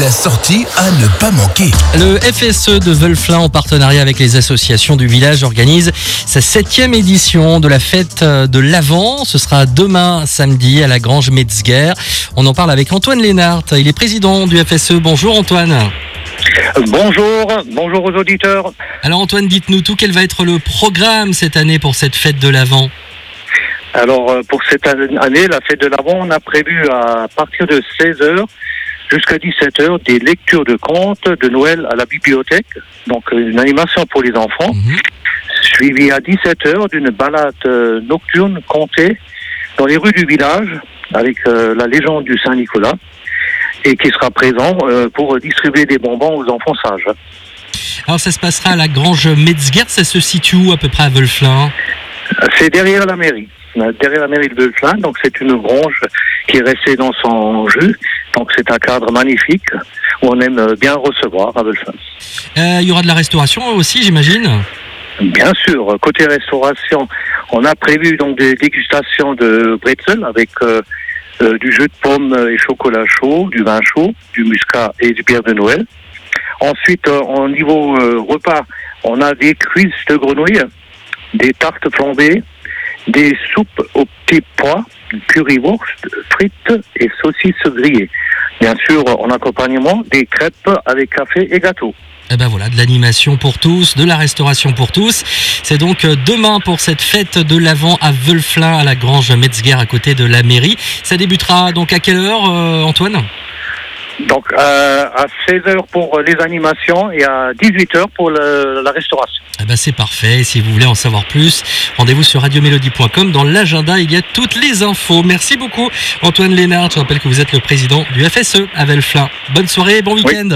La sortie à ne pas manquer. Le FSE de Veulflin, en partenariat avec les associations du village, organise sa septième édition de la fête de l'Avent. Ce sera demain samedi à la Grange Metzger. On en parle avec Antoine Lénart. Il est président du FSE. Bonjour Antoine. Bonjour, bonjour aux auditeurs. Alors Antoine, dites-nous tout. Quel va être le programme cette année pour cette fête de l'Avent? Alors euh, pour cette année, la fête de l'Avent, on a prévu à partir de 16h jusqu'à 17h des lectures de contes de Noël à la bibliothèque, donc euh, une animation pour les enfants, Mhm. suivie à 17h d'une balade euh, nocturne contée dans les rues du village avec euh, la légende du Saint-Nicolas et qui sera présent euh, pour distribuer des bonbons aux enfants sages. Alors ça se passera à la Grange Metzger. Ça se situe où à peu près à Veulflin C'est derrière la mairie, derrière la mairie de Veulflin. Donc c'est une grange qui est restée dans son jus. Donc c'est un cadre magnifique où on aime bien recevoir à Veulflin. Euh, Il y aura de la restauration aussi, j'imagine. Bien sûr, côté restauration, on a prévu donc des dégustations de bretzel avec euh, euh, du jus de pomme et chocolat chaud, du vin chaud, du muscat et du bière de Noël. Ensuite, au niveau euh, repas, on a des cuisses de grenouille, des tartes flambées, des soupes aux petits pois, currywurst, frites et saucisses grillées. Bien sûr, en accompagnement, des crêpes avec café et gâteau. Eh ben voilà, de l'animation pour tous, de la restauration pour tous. C'est donc euh, demain pour cette fête de l'Avent à Veulflin, à la Grange Metzger, à côté de la mairie. Ça débutera donc à quelle heure, euh, Antoine? Donc euh, à 16h pour les animations et à 18h pour le- la restauration. Eh ben c'est parfait. Si vous voulez en savoir plus, rendez-vous sur radiomélodie.com. Dans l'agenda, il y a toutes les infos. Merci beaucoup, Antoine Lénard. Je rappelle que vous êtes le président du FSE à Veulflin. Bonne soirée, bon week-end.